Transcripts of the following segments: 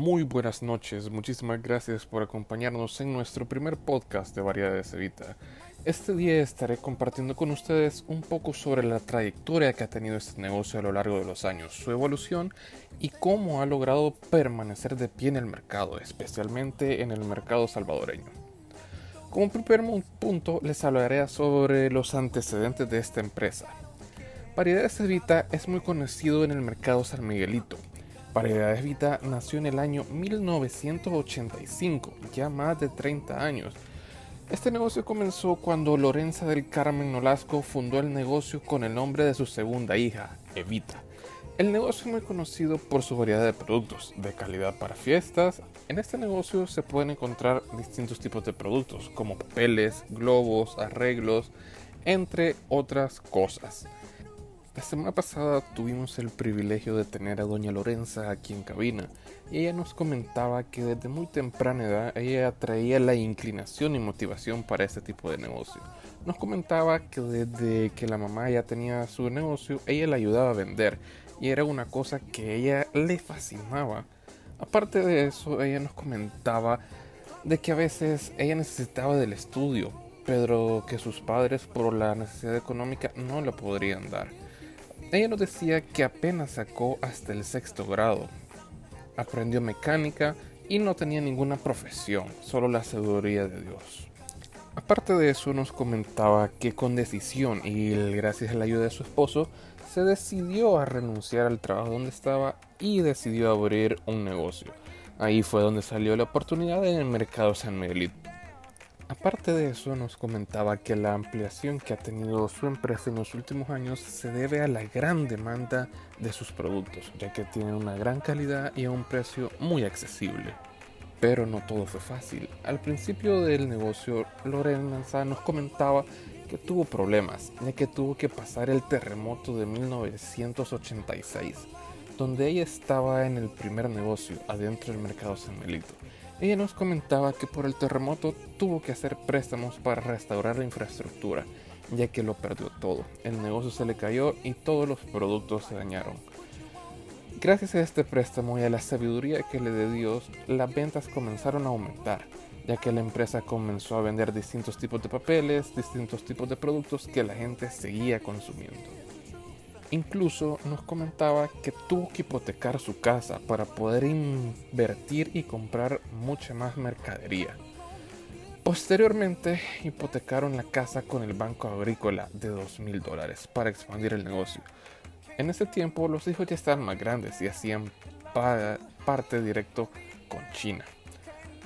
Muy buenas noches, muchísimas gracias por acompañarnos en nuestro primer podcast de Variedades Evita. Este día estaré compartiendo con ustedes un poco sobre la trayectoria que ha tenido este negocio a lo largo de los años, su evolución y cómo ha logrado permanecer de pie en el mercado, especialmente en el mercado salvadoreño. Como primer punto les hablaré sobre los antecedentes de esta empresa. Variedades Evita es muy conocido en el mercado San Miguelito, Variedades Vita nació en el año 1985, ya más de 30 años. Este negocio comenzó cuando Lorenza del Carmen Nolasco fundó el negocio con el nombre de su segunda hija, Evita. El negocio es muy conocido por su variedad de productos, de calidad para fiestas. En este negocio se pueden encontrar distintos tipos de productos, como papeles, globos, arreglos, entre otras cosas. La semana pasada tuvimos el privilegio de tener a doña Lorenza aquí en cabina y ella nos comentaba que desde muy temprana edad ella traía la inclinación y motivación para este tipo de negocio. Nos comentaba que desde que la mamá ya tenía su negocio, ella le ayudaba a vender y era una cosa que ella le fascinaba. Aparte de eso, ella nos comentaba de que a veces ella necesitaba del estudio, pero que sus padres por la necesidad económica no lo podrían dar. Ella nos decía que apenas sacó hasta el sexto grado. Aprendió mecánica y no tenía ninguna profesión, solo la sabiduría de Dios. Aparte de eso nos comentaba que con decisión y gracias a la ayuda de su esposo, se decidió a renunciar al trabajo donde estaba y decidió abrir un negocio. Ahí fue donde salió la oportunidad en el mercado San Miguelito. Aparte de eso, nos comentaba que la ampliación que ha tenido su empresa en los últimos años se debe a la gran demanda de sus productos, ya que tienen una gran calidad y a un precio muy accesible. Pero no todo fue fácil. Al principio del negocio, Lorenza nos comentaba que tuvo problemas, ya que tuvo que pasar el terremoto de 1986, donde ella estaba en el primer negocio adentro del mercado San Melito ella nos comentaba que por el terremoto tuvo que hacer préstamos para restaurar la infraestructura, ya que lo perdió todo. El negocio se le cayó y todos los productos se dañaron. Gracias a este préstamo y a la sabiduría que le dio Dios, las ventas comenzaron a aumentar, ya que la empresa comenzó a vender distintos tipos de papeles, distintos tipos de productos que la gente seguía consumiendo. Incluso nos comentaba que tuvo que hipotecar su casa para poder invertir y comprar mucha más mercadería. Posteriormente hipotecaron la casa con el Banco Agrícola de 2 mil dólares para expandir el negocio. En ese tiempo los hijos ya estaban más grandes y hacían parte directo con China.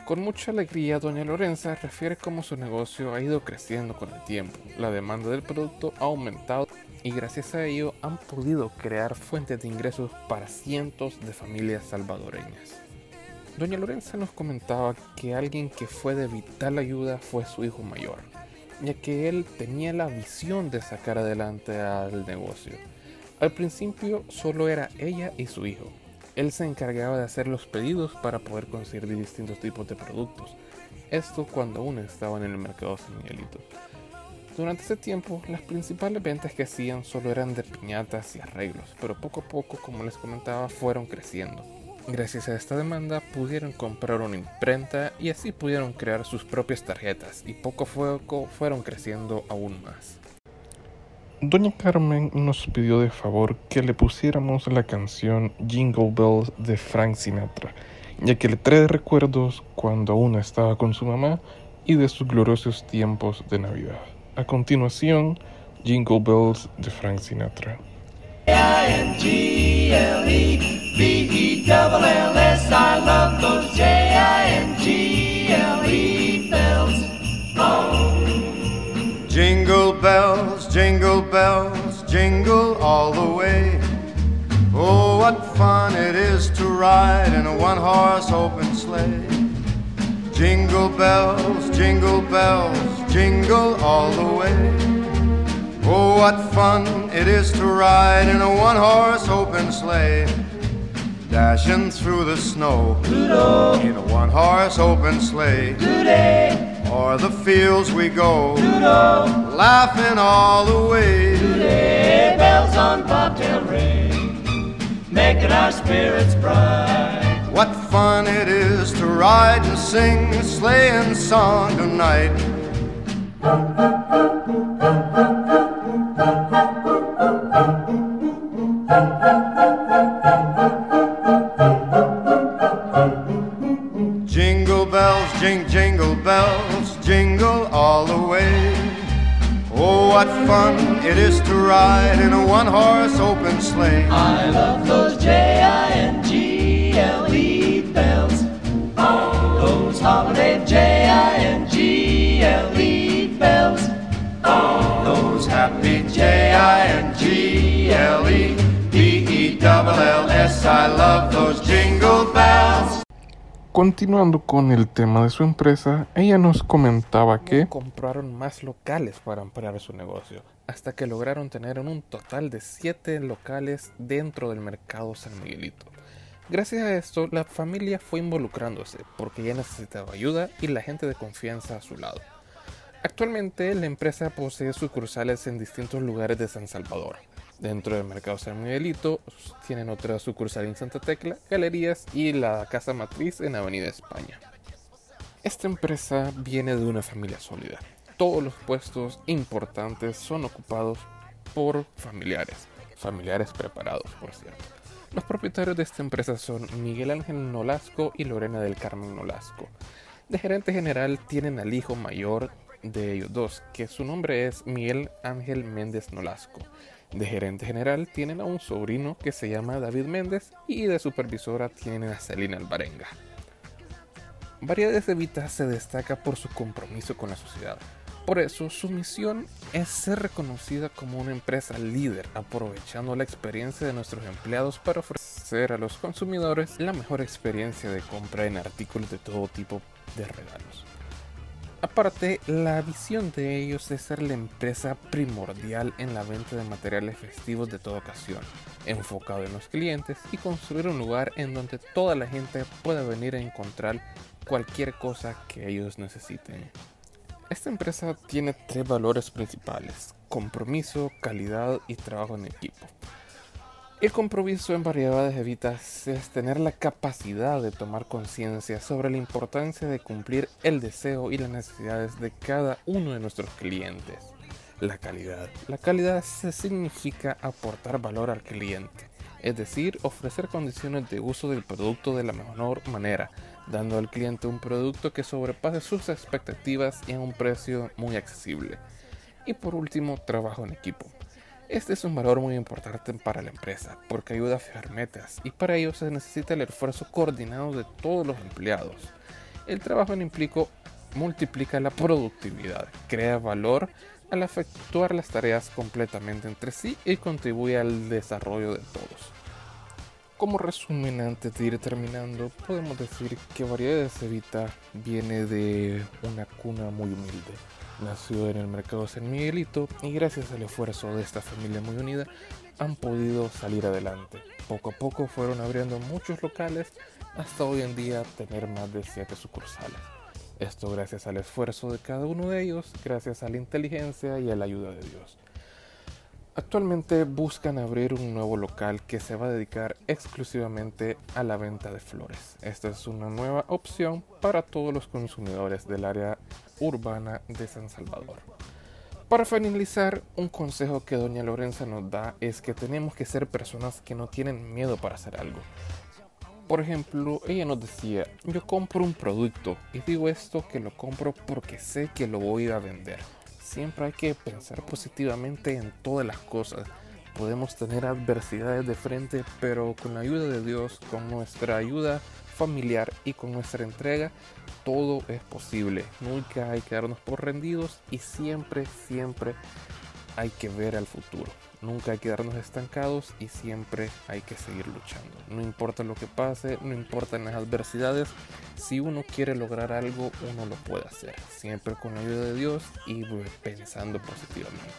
Con mucha alegría, doña Lorenza refiere cómo su negocio ha ido creciendo con el tiempo. La demanda del producto ha aumentado y gracias a ello han podido crear fuentes de ingresos para cientos de familias salvadoreñas. Doña Lorenza nos comentaba que alguien que fue de vital ayuda fue su hijo mayor, ya que él tenía la visión de sacar adelante al negocio. Al principio solo era ella y su hijo, él se encargaba de hacer los pedidos para poder conseguir distintos tipos de productos. Esto cuando aún estaba en el mercado Miguelito. Durante ese tiempo, las principales ventas que hacían solo eran de piñatas y arreglos, pero poco a poco, como les comentaba, fueron creciendo. Gracias a esta demanda pudieron comprar una imprenta y así pudieron crear sus propias tarjetas y poco a poco fueron creciendo aún más. Doña Carmen nos pidió de favor que le pusiéramos la canción Jingle Bells de Frank Sinatra, ya que le trae recuerdos cuando aún estaba con su mamá y de sus gloriosos tiempos de Navidad. A continuación, Jingle Bells de Frank Sinatra. Jingle bells, jingle bells, jingle all the way. Oh, what fun it is to ride in a one horse open sleigh. Jingle bells, jingle bells, jingle all the way. Oh, what fun it is to ride in a one horse open sleigh. Dashing through the snow Doodle. in a one horse open sleigh. Doodle. O'er the fields we go, Doodle. laughing all the way. Today bells on bobtail ring, making our spirits bright. What fun it is to ride and sing a sleighing song tonight. Jingle bells, jing, jingle bells, jingle all the way. Oh, what fun it is to ride in a one horse open sleigh. I love those J-I-N-G-L-E bells. Those holiday J-I-N-G-L-E bells. I love those jingle bells. Continuando con el tema de su empresa, ella nos comentaba que compraron más locales para ampliar su negocio, hasta que lograron tener un total de 7 locales dentro del mercado San Miguelito. Gracias a esto, la familia fue involucrándose porque ya necesitaba ayuda y la gente de confianza a su lado. Actualmente la empresa posee sucursales en distintos lugares de San Salvador. Dentro del mercado San Miguelito tienen otra sucursal en Santa Tecla, Galerías y la casa matriz en Avenida España. Esta empresa viene de una familia sólida. Todos los puestos importantes son ocupados por familiares, familiares preparados por cierto. Los propietarios de esta empresa son Miguel Ángel Nolasco y Lorena del Carmen Nolasco. De gerente general tienen al hijo mayor de ellos dos, que su nombre es Miguel Ángel Méndez Nolasco. De gerente general tienen a un sobrino que se llama David Méndez y de supervisora tienen a Celina Alvarenga. Variedades de Vita se destaca por su compromiso con la sociedad. Por eso, su misión es ser reconocida como una empresa líder, aprovechando la experiencia de nuestros empleados para ofrecer a los consumidores la mejor experiencia de compra en artículos de todo tipo de regalos. Aparte, la visión de ellos es ser la empresa primordial en la venta de materiales festivos de toda ocasión, enfocado en los clientes y construir un lugar en donde toda la gente pueda venir a encontrar cualquier cosa que ellos necesiten. Esta empresa tiene tres valores principales, compromiso, calidad y trabajo en equipo. El compromiso en variedades de es tener la capacidad de tomar conciencia sobre la importancia de cumplir el deseo y las necesidades de cada uno de nuestros clientes. La calidad. La calidad significa aportar valor al cliente, es decir, ofrecer condiciones de uso del producto de la mejor manera, dando al cliente un producto que sobrepase sus expectativas y a un precio muy accesible. Y por último, trabajo en equipo. Este es un valor muy importante para la empresa porque ayuda a fijar metas y para ello se necesita el esfuerzo coordinado de todos los empleados. El trabajo en implico multiplica la productividad, crea valor al efectuar las tareas completamente entre sí y contribuye al desarrollo de todos. Como resumen, antes de ir terminando, podemos decir que Variedades Evita viene de una cuna muy humilde Nació en el mercado San Miguelito y gracias al esfuerzo de esta familia muy unida han podido salir adelante. Poco a poco fueron abriendo muchos locales hasta hoy en día tener más de 7 sucursales. Esto gracias al esfuerzo de cada uno de ellos, gracias a la inteligencia y a la ayuda de Dios. Actualmente buscan abrir un nuevo local que se va a dedicar exclusivamente a la venta de flores. Esta es una nueva opción para todos los consumidores del área urbana de San Salvador. Para finalizar, un consejo que doña Lorenza nos da es que tenemos que ser personas que no tienen miedo para hacer algo. Por ejemplo, ella nos decía, yo compro un producto y digo esto que lo compro porque sé que lo voy a vender siempre hay que pensar positivamente en todas las cosas. Podemos tener adversidades de frente, pero con la ayuda de Dios, con nuestra ayuda familiar y con nuestra entrega, todo es posible. Nunca hay que darnos por rendidos y siempre, siempre hay que ver al futuro. Nunca hay que darnos estancados y siempre hay que seguir luchando. No importa lo que pase, no importan las adversidades, si uno quiere lograr algo, uno lo puede hacer. Siempre con la ayuda de Dios y pensando positivamente.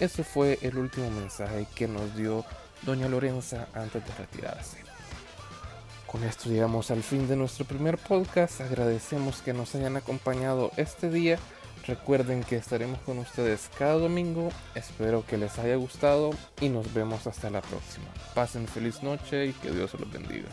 Ese fue el último mensaje que nos dio Doña Lorenza antes de retirarse. Con esto llegamos al fin de nuestro primer podcast. Agradecemos que nos hayan acompañado este día Recuerden que estaremos con ustedes cada domingo. Espero que les haya gustado y nos vemos hasta la próxima. Pasen feliz noche y que Dios los bendiga.